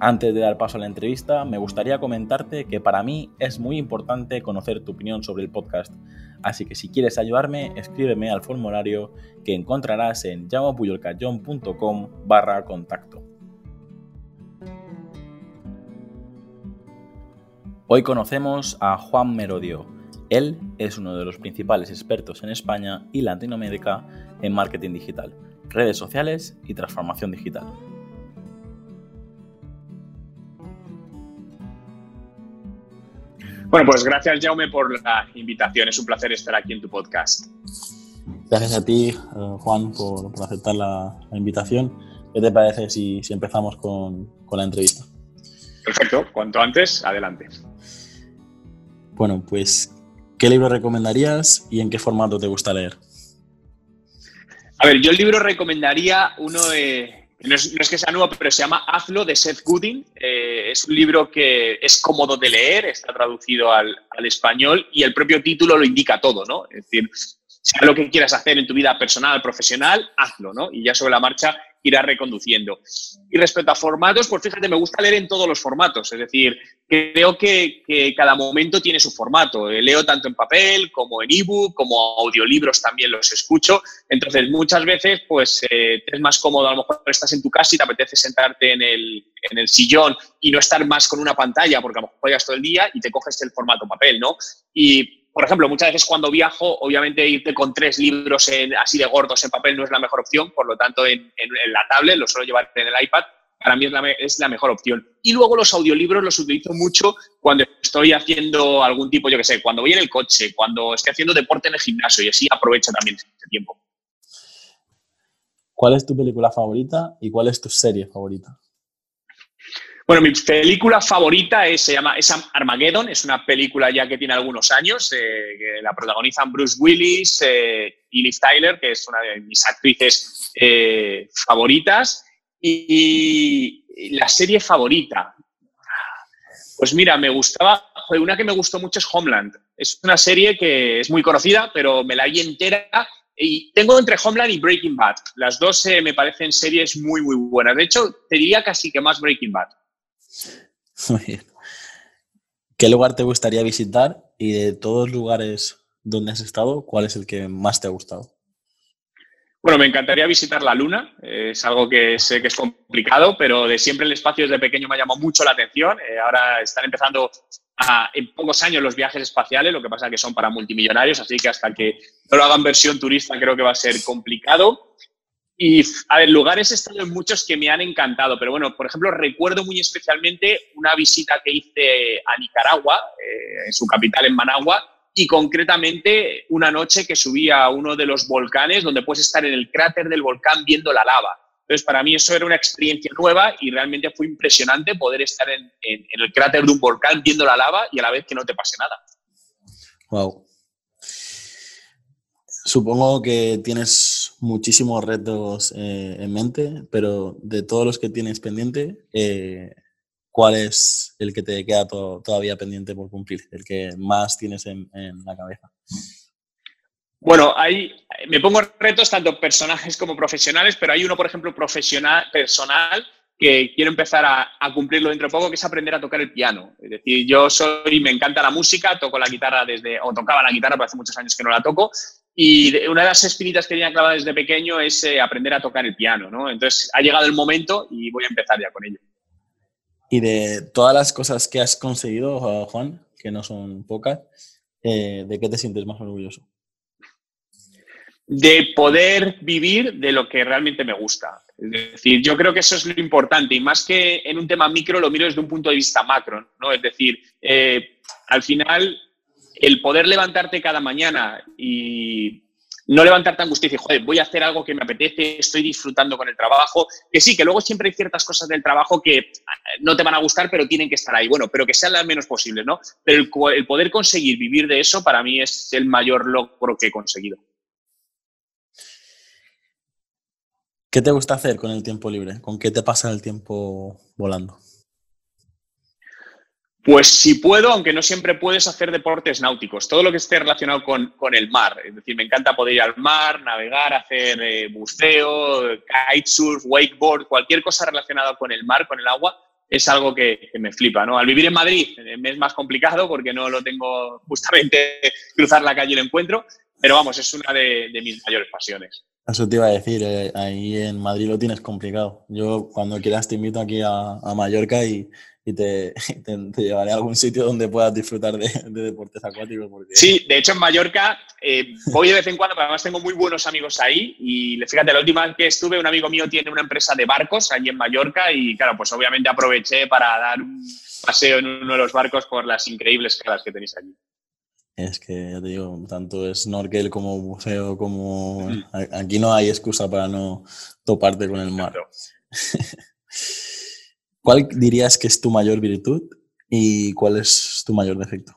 Antes de dar paso a la entrevista, me gustaría comentarte que para mí es muy importante conocer tu opinión sobre el podcast, así que si quieres ayudarme, escríbeme al formulario que encontrarás en llamapuyolcayón.com barra contacto. Hoy conocemos a Juan Merodio. Él es uno de los principales expertos en España y Latinoamérica en marketing digital, redes sociales y transformación digital. Bueno, pues gracias, Jaume, por la invitación. Es un placer estar aquí en tu podcast. Gracias a ti, eh, Juan, por, aceptar la, invitación. ¿Qué te parece si, empezamos con, la entrevista? Perfecto, cuanto antes, adelante. Bueno, pues, ¿qué libro recomendarías y en qué formato te gusta leer? A ver, yo el libro recomendaría uno de, no es, que sea nuevo, pero se llama Hazlo de Seth Godin. Eh, es un libro que es cómodo de leer, está traducido al, al, español y el propio título lo indica todo, ¿no? Es decir, sea lo que quieras hacer en tu vida personal, profesional, hazlo, ¿no? Y ya sobre la marcha irá reconduciendo. Y respecto a formatos, pues fíjate, me gusta leer en todos los formatos, es decir, creo que, cada momento tiene su formato. Leo tanto en papel como en ebook, como audiolibros también los escucho. Entonces, muchas veces, pues eh, es más cómodo, a lo mejor estás en tu casa y te apetece sentarte en el, en el sillón y no estar más con una pantalla, porque a lo mejor juegas todo el día y te coges el formato papel, ¿no? Y por ejemplo, muchas veces cuando viajo, obviamente irte con tres libros así de gordos en papel no es la mejor opción, por lo tanto en, la tablet lo suelo llevar en el iPad, para mí es la, mejor opción. Y luego los audiolibros los utilizo mucho cuando estoy haciendo algún tipo, yo qué sé, cuando voy en el coche, cuando estoy haciendo deporte en el gimnasio y así aprovecho también ese tiempo. ¿Cuál es tu película favorita y cuál es tu serie favorita? Bueno, mi película favorita es, se llama Armageddon, es una película ya que tiene algunos años, eh, que la protagonizan Bruce Willis eh, y Liv Tyler, que es una de mis actrices eh, favoritas. Y, la serie favorita, pues mira, me gustaba, una que me gustó mucho es Homeland. Es una serie que es muy conocida, pero me la vi entera y tengo entre Homeland y Breaking Bad. Las dos me parecen series muy, muy buenas. De hecho, te diría casi que más Breaking Bad. Muy bien. ¿Qué lugar te gustaría visitar y de todos los lugares donde has estado, cuál es el que más te ha gustado? Bueno, me encantaría visitar la Luna. Es algo que sé que es complicado, pero de siempre el espacio desde pequeño me ha llamado mucho la atención. Eh, ahora están empezando en pocos años los viajes espaciales, lo que pasa es que son para multimillonarios, así que hasta que no lo hagan versión turista creo que va a ser complicado. Y, a ver, lugares he estado en muchos que me han encantado, pero bueno, por ejemplo, recuerdo muy especialmente una visita que hice a Nicaragua, eh, en su capital, en Managua, y concretamente una noche que subí a uno de los volcanes donde puedes estar en el cráter del volcán viendo la lava. Entonces, para mí eso era una experiencia nueva y realmente fue impresionante poder estar en, en el cráter de un volcán viendo la lava y a la vez que no te pase nada. Wow. Supongo que tienes muchísimos retos eh, en mente, pero de todos los que tienes pendiente, eh, ¿cuál es el que te queda todavía pendiente por cumplir? El que más tienes en, la cabeza. Bueno, hay, me pongo retos tanto personales como profesionales, pero hay uno, por ejemplo, profesional, personal, que quiero empezar a, a, cumplirlo dentro de poco, que es aprender a tocar el piano. Es decir, yo soy, me encanta la música, toco la guitarra desde, o tocaba la guitarra, pero hace muchos años que no la toco, y una de las espinitas que tenía clavada desde pequeño es eh, aprender a tocar el piano, ¿no? Entonces ha llegado el momento y voy a empezar ya con ello. Y de todas las cosas que has conseguido, Juan, que no son pocas, eh, ¿de qué te sientes más orgulloso? De poder vivir de lo que realmente me gusta. Es decir, yo creo que eso es lo importante y más que en un tema micro lo miro desde un punto de vista macro, ¿no? Es decir, eh, al final el poder levantarte cada mañana y no levantarte angustia y decir, joder, voy a hacer algo que me apetece, estoy disfrutando con el trabajo. Que sí, que luego siempre hay ciertas cosas del trabajo que eh, no te van a gustar, pero tienen que estar ahí. Bueno, pero que sean las menos posibles, ¿no? Pero el, poder conseguir vivir de eso para mí es el mayor logro que he conseguido. ¿Qué te gusta hacer con el tiempo libre? ¿Con qué te pasa el tiempo volando? Pues si puedo, aunque no siempre puedes hacer deportes náuticos, todo lo que esté relacionado con, el mar. Es decir, me encanta poder ir al mar, navegar, hacer eh, buceo, kitesurf, wakeboard, cualquier cosa relacionada con el mar, con el agua, es algo que, me flipa. ¿no? Al vivir en Madrid eh, me es más complicado porque no lo tengo justamente cruzar la calle y lo encuentro, pero vamos, es una de, mis mayores pasiones. Eso te iba a decir, eh, ahí en Madrid lo tienes complicado. Yo cuando quieras te invito aquí a Mallorca y, y te, llevaré a algún sitio donde puedas disfrutar de, deportes acuáticos. Sí, de hecho en Mallorca eh, voy de vez en cuando, pero además tengo muy buenos amigos ahí y fíjate, la última vez que estuve un amigo mío tiene una empresa de barcos allí en Mallorca y claro, pues obviamente aproveché para dar un paseo en uno de los barcos por las increíbles caras que tenéis allí. Es que, ya te digo, tanto snorkel como buceo, como... Mm. Aquí no hay excusa para no toparte con el mar. ¿Cuál dirías que es tu mayor virtud y cuál es tu mayor defecto?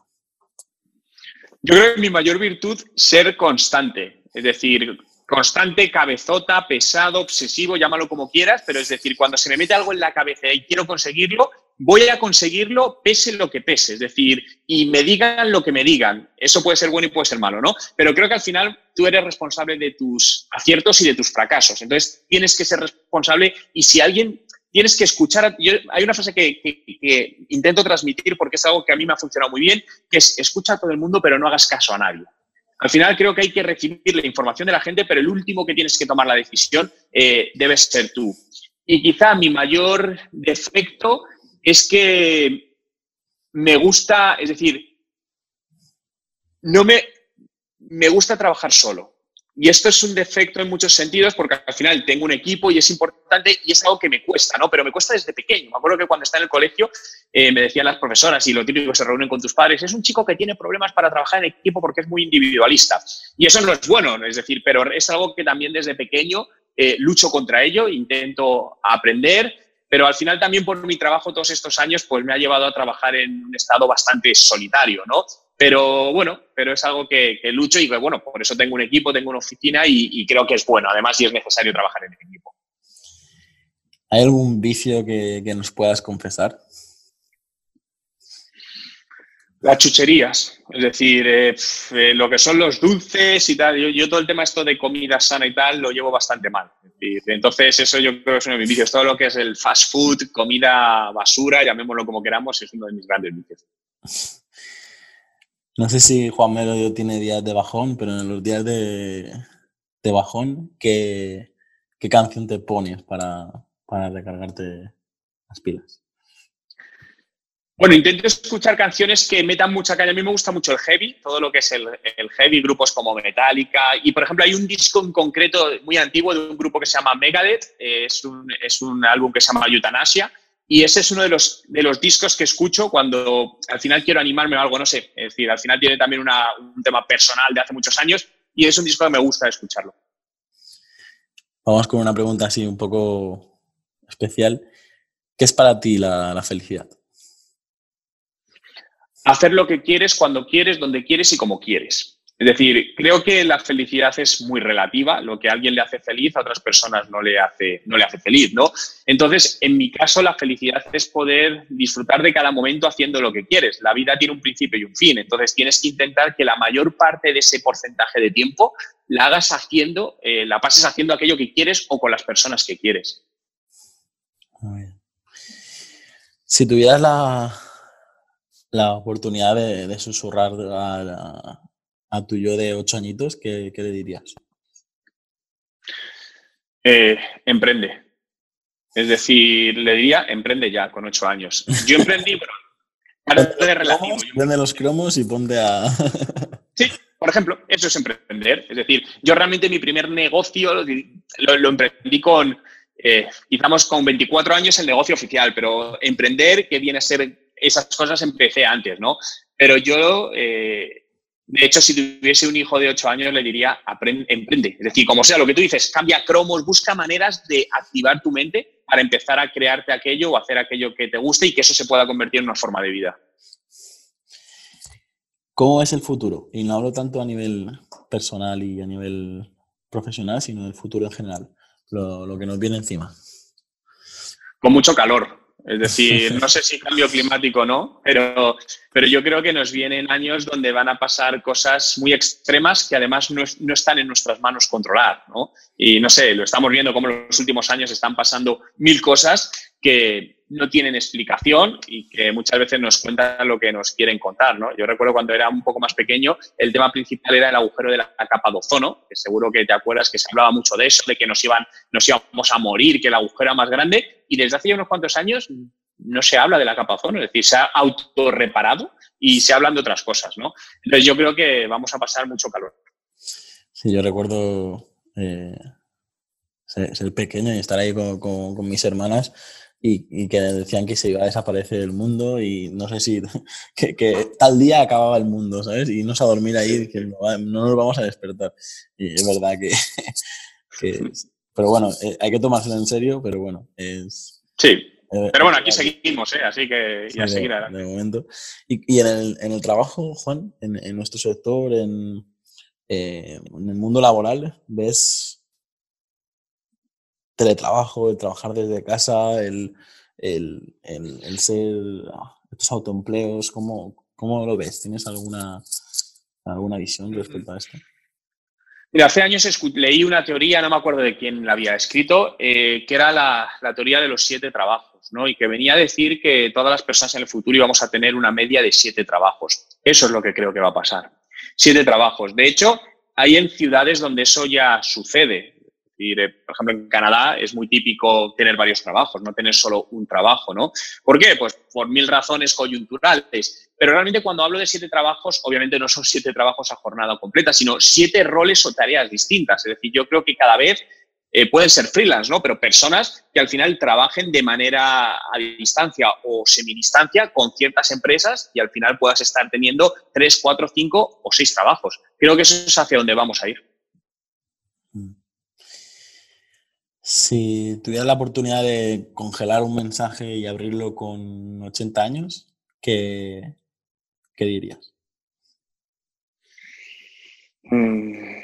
Yo creo que mi mayor virtud ser constante, es decir, constante, cabezota, pesado, obsesivo, llámalo como quieras, pero es decir, cuando se me mete algo en la cabeza y quiero conseguirlo, voy a conseguirlo pese lo que pese, es decir, y me digan lo que me digan. Eso puede ser bueno y puede ser malo, ¿no? Pero creo que al final tú eres responsable de tus aciertos y de tus fracasos. Entonces, tienes que ser responsable y si alguien tienes que escuchar. hay una frase que, intento transmitir porque es algo que a mí me ha funcionado muy bien, que es escucha a todo el mundo, pero no hagas caso a nadie. Al final creo que hay que recibir la información de la gente, pero el último que tienes que tomar la decisión eh, debes ser tú. Y quizá mi mayor defecto es que me gusta, es decir, no me, me gusta trabajar solo. Y esto es un defecto en muchos sentidos porque al final tengo un equipo y es importante y es algo que me cuesta, ¿no? Pero me cuesta desde pequeño. Me acuerdo que cuando estaba en el colegio eh, me decían las profesoras y lo típico se reúnen con tus padres, es un chico que tiene problemas para trabajar en equipo porque es muy individualista. Y eso no es bueno, es decir, pero es algo que también desde pequeño eh, lucho contra ello, intento aprender, pero al final también por mi trabajo todos estos años pues me ha llevado a trabajar en un estado bastante solitario, ¿no? Pero bueno, pero es algo que, lucho y que, bueno, por eso tengo un equipo, tengo una oficina y, creo que es bueno, además, si es necesario trabajar en equipo. ¿Hay algún vicio que, nos puedas confesar? Las chucherías, es decir, eh, eh, lo que son los dulces y tal. Yo, todo el tema esto de comida sana y tal lo llevo bastante mal. entonces, eso yo creo que es uno de mis vicios. Todo lo que es el fast food, comida basura, llamémoslo como queramos, es uno de mis grandes vicios. No sé si Juan Melo tiene días de bajón, pero en los días de, bajón, ¿qué, canción te pones para, recargarte las pilas? Bueno, intento escuchar canciones que metan mucha caña. A mí me gusta mucho el heavy, todo lo que es el, heavy, grupos como Metallica. Y, por ejemplo, hay un disco en concreto muy antiguo de un grupo que se llama Megadeth. es, un, es un álbum que se llama Euthanasia y ese es uno de los, de los discos que escucho cuando al final quiero animarme o algo, no sé. Es decir, al final tiene también un tema personal de hace muchos años y es un disco que me gusta escucharlo. Vamos con una pregunta así un poco especial. ¿Qué es para ti la, la felicidad? Hacer lo que quieres, cuando quieres, donde quieres y como quieres. Es decir, creo que la felicidad es muy relativa. Lo que a alguien le hace feliz, a otras personas no le hace, no le hace feliz, ¿no? Entonces, en mi caso, la felicidad es poder disfrutar de cada momento haciendo lo que quieres. La vida tiene un principio y un fin. Entonces, tienes que intentar que la mayor parte de ese porcentaje de tiempo la hagas haciendo, eh, la pases haciendo aquello que quieres o con las personas que quieres. Si tuvieras la, la oportunidad de, susurrar a, a tu yo de ocho añitos, ¿qué, le dirías? Eh, emprende. Es decir, le diría, emprende ya con ocho años. Yo emprendí, pero de relativo. Vende los cromos y ponte a... sí, por ejemplo, eso es emprender. Es decir, yo realmente mi primer negocio lo, emprendí con, eh, con 24 años el negocio oficial, pero emprender, que viene a ser esas cosas, empecé antes, ¿no? Pero yo... Eh, De hecho, si tuviese un hijo de 8 años, le diría, emprende. Es decir, como sea lo que tú dices, cambia cromos, busca maneras de activar tu mente para empezar a crearte aquello o hacer aquello que te guste y que eso se pueda convertir en una forma de vida. ¿Cómo es el futuro? Y no hablo tanto a nivel personal y a nivel profesional, sino del futuro en general, lo, que nos viene encima. Con mucho calor, es decir, no sé si cambio climático o no, pero, pero yo creo que nos vienen años donde van a pasar cosas muy extremas que además no, están en nuestras manos controlar. ¿no? Y no sé, lo estamos viendo como en los últimos años están pasando mil cosas que no tienen explicación y que muchas veces nos cuentan lo que nos quieren contar. ¿no? Yo recuerdo cuando era un poco más pequeño, el tema principal era el agujero de la capa de ozono, que seguro que te acuerdas que se hablaba mucho de eso, de que nos, iban, nos íbamos a morir, que el agujero era más grande, y desde hace unos cuantos años no se habla de la capa de ozono, es decir, se ha autorreparado y se hablan de otras cosas. ¿no? Entonces yo creo que vamos a pasar mucho calor. Sí, yo recuerdo eh, ser, pequeño y estar ahí con mis hermanas y, que decían que se iba a desaparecer el mundo y no sé si que, tal día acababa el mundo, ¿sabes? Y no a dormir ahí, que no, nos vamos a despertar. Y es verdad que... pero bueno, eh, hay que tomárselo en serio, pero bueno, es... Sí, eh, pero bueno, aquí seguimos, ¿eh? así que ya seguirá. De, momento. Y, y en, el, en, el, trabajo, Juan, en, en nuestro sector, en, eh, en el mundo laboral, ¿ves teletrabajo, el trabajar desde casa, el, el, el, ser ah, estos autoempleos, ¿cómo, ¿cómo, lo ves? ¿Tienes alguna, alguna visión respecto a esto? Mira, hace años leí una teoría, no me acuerdo de quién la había escrito, eh, que era la, la, teoría de los siete trabajos, ¿no? Y que venía a decir que todas las personas en el futuro íbamos a tener una media de siete trabajos. Eso es lo que creo que va a pasar. Siete trabajos. De hecho, hay en ciudades donde eso ya sucede. Por ejemplo, en Canadá es muy típico tener varios trabajos, no tener solo un trabajo, ¿no? ¿Por qué? Pues por mil razones coyunturales. Pero realmente cuando hablo de siete trabajos, obviamente no son siete trabajos a jornada completa, sino siete roles o tareas distintas. Es decir, yo creo que cada vez eh, pueden ser freelance, ¿no? Pero personas que al final trabajen de manera a distancia o semidistancia con ciertas empresas y al final puedas estar teniendo tres, cuatro, cinco o seis trabajos. Creo que eso es hacia donde vamos a ir. Si tuvieras la oportunidad de congelar un mensaje y abrirlo con 80 años, ¿qué, qué dirías? Mm.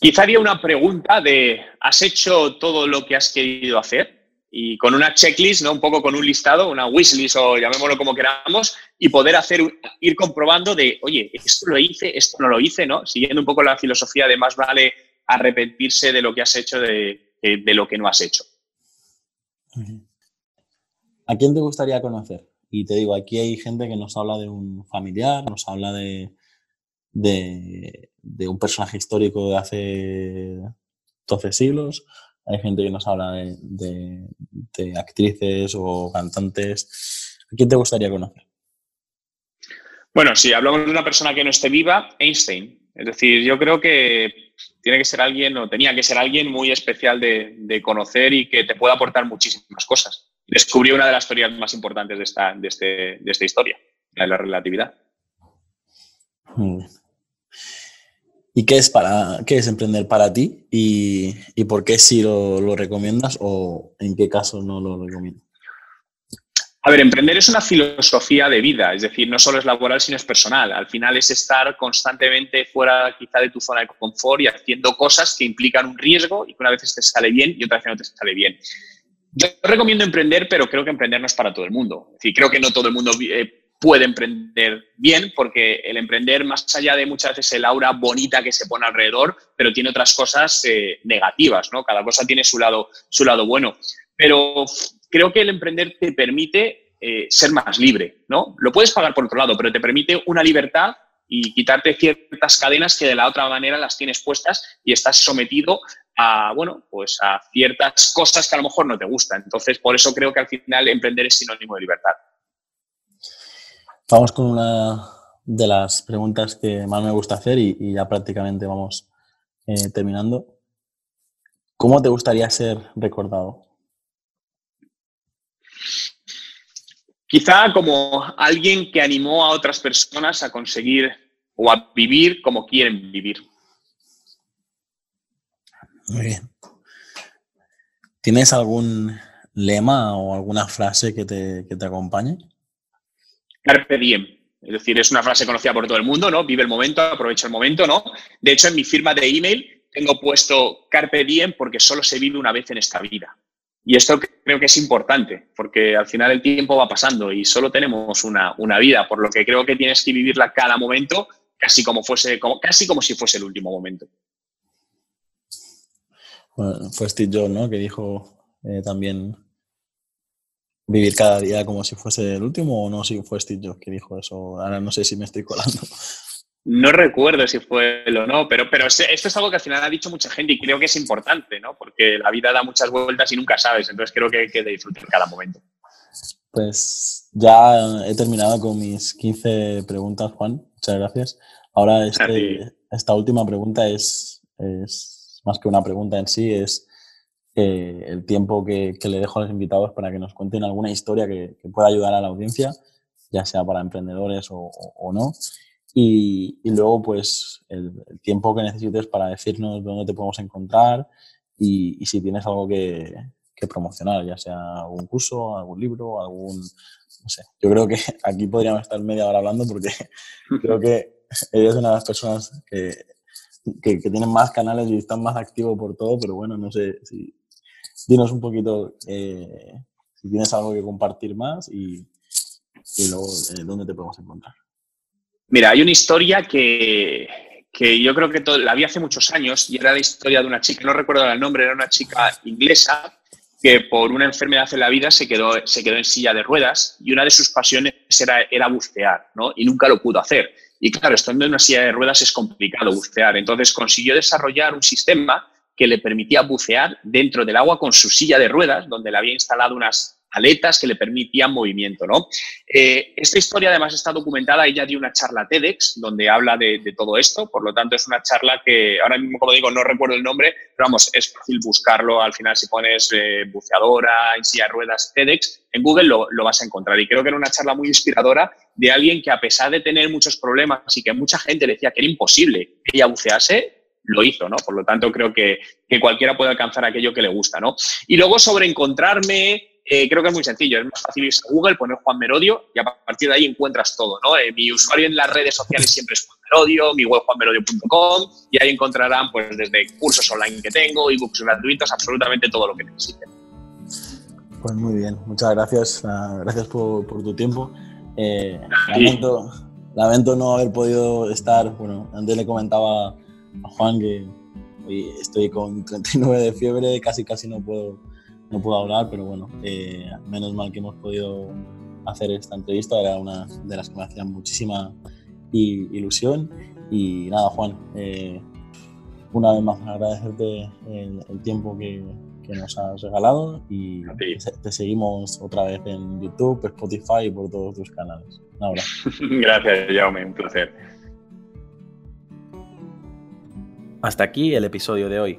Quizá haría una pregunta de, ¿has hecho todo lo que has querido hacer? Y con una checklist, ¿no? un poco con un listado, una wishlist o llamémoslo como queramos, y poder hacer, ir comprobando de, oye, esto lo hice, esto no lo hice, ¿no? Siguiendo un poco la filosofía de más vale arrepentirse de lo que has hecho de, eh, de lo que no has hecho. ¿A quién te gustaría conocer? Y te digo, aquí hay gente que nos habla de un familiar, nos habla de, de, un personaje histórico de hace 12 siglos, hay gente que nos habla de, de, actrices o cantantes. ¿A quién te gustaría conocer? Bueno, si hablamos de una persona que no esté viva, Einstein. Es decir, yo creo que tiene que ser alguien o tenía que ser alguien muy especial de, conocer y que te pueda aportar muchísimas cosas. Descubrió una de las teorías más importantes de esta, de este, de esta historia, la de la relatividad. ¿Y qué es, para, qué es emprender para ti? ¿Y, por qué sí lo, lo recomiendas o en qué caso no lo recomiendas? A ver, emprender es una filosofía de vida, es decir, no solo es laboral, sino es personal. Al final es estar constantemente fuera quizá de tu zona de confort y haciendo cosas que implican un riesgo y que una vez te sale bien y otra vez no te sale bien. Yo recomiendo emprender, pero creo que emprender no es para todo el mundo. Es decir, creo que no todo el mundo eh, puede emprender bien, porque el emprender, más allá de muchas veces el aura bonita que se pone alrededor, pero tiene otras cosas eh, negativas, ¿no? Cada cosa tiene su lado, su lado bueno. Pero creo que el emprender te permite eh, ser más libre, ¿no? Lo puedes pagar por otro lado, pero te permite una libertad y quitarte ciertas cadenas que de la otra manera las tienes puestas y estás sometido a, bueno, pues a ciertas cosas que a lo mejor no te gustan. Entonces, por eso creo que al final emprender es sinónimo de libertad. Vamos con una de las preguntas que más me gusta hacer y, ya prácticamente vamos eh, terminando. ¿Cómo te gustaría ser recordado? Quizá como alguien que animó a otras personas a conseguir o a vivir como quieren vivir. Muy bien. ¿Tienes algún lema o alguna frase que te, que te acompañe? Carpe diem. Es decir, es una frase conocida por todo el mundo, ¿no? Vive el momento, aprovecha el momento, ¿no? De hecho, en mi firma de email tengo puesto Carpe diem porque solo se vive una vez en esta vida. Y esto creo que es importante, porque al final el tiempo va pasando y solo tenemos una, vida, por lo que creo que tienes que vivirla cada momento casi como, fuese, como, casi como si fuese el último momento. fue Steve Jobs, ¿no? Que dijo eh, también vivir cada día como si fuese el último o no, si fue Steve Jobs que dijo eso. Ahora no sé si me estoy colando. No recuerdo si fue él o no, pero, pero esto es algo que al final ha dicho mucha gente y creo que es importante, ¿no? Porque la vida da muchas vueltas y nunca sabes, entonces creo que hay que disfrutar cada momento. Pues ya he terminado con mis 15 preguntas, Juan. Muchas gracias. Ahora este, esta última pregunta es, es, más que una pregunta en sí, es eh, el tiempo que, le dejo a los invitados para que nos cuenten alguna historia que, pueda ayudar a la audiencia, ya sea para emprendedores o no. Y, luego, pues, el, tiempo que necesites para decirnos dónde te podemos encontrar y, si tienes algo que, promocionar, ya sea algún curso, algún libro, algún... No sé, yo creo que aquí podríamos estar media hora hablando porque creo que eres una de las personas que, que, tienen más canales y están más activos por todo, pero bueno, no sé si... Dinos un poquito eh, si tienes algo que compartir más y, y luego eh, dónde te podemos encontrar. Mira, hay una historia que, yo creo que la vi hace muchos años y era la historia de una chica, no recuerdo el nombre, era una chica inglesa que por una enfermedad en la vida se quedó, se quedó en silla de ruedas y una de sus pasiones era, era bucear, ¿no? Y nunca lo pudo hacer. Y claro, estando en una silla de ruedas es complicado bucear. Entonces consiguió desarrollar un sistema que le permitía bucear dentro del agua con su silla de ruedas, donde le había instalado unas aletas que le permitían movimiento. ¿no? Eh, esta historia además está documentada, ella dio una charla TEDx donde habla de, todo esto, por lo tanto es una charla que ahora mismo, como digo, no recuerdo el nombre, pero vamos, es fácil buscarlo, al final si pones eh, buceadora, en silla de ruedas, TEDx, en Google lo, lo, vas a encontrar. Y creo que era una charla muy inspiradora de alguien que a pesar de tener muchos problemas y que mucha gente decía que era imposible que ella bucease, lo hizo, ¿no? Por lo tanto, creo que, que, cualquiera puede alcanzar aquello que le gusta, ¿no? Y luego sobre encontrarme, eh, creo que es muy sencillo. Es más fácil irse a Google, poner Juan Merodio y a partir de ahí encuentras todo. ¿no? Eh, mi usuario en las redes sociales siempre es Juan Merodio, mi web juanmerodio.com y ahí encontrarán pues desde cursos online que tengo, ebooks gratuitos, absolutamente todo lo que necesiten. Pues muy bien, muchas gracias. Gracias por, tu tiempo. Eh, lamento, lamento no haber podido estar, bueno, antes le comentaba a Juan que hoy estoy con 39 de fiebre, casi casi no puedo no puedo hablar, pero bueno, eh, menos mal que hemos podido hacer esta entrevista, era una de las que me hacían muchísima ilusión. Y nada, Juan, eh, una vez más agradecerte el, tiempo que, nos has regalado y te, seguimos otra vez en YouTube, Spotify y por todos tus canales. Gracias, Jaume, un placer. Hasta aquí el episodio de hoy.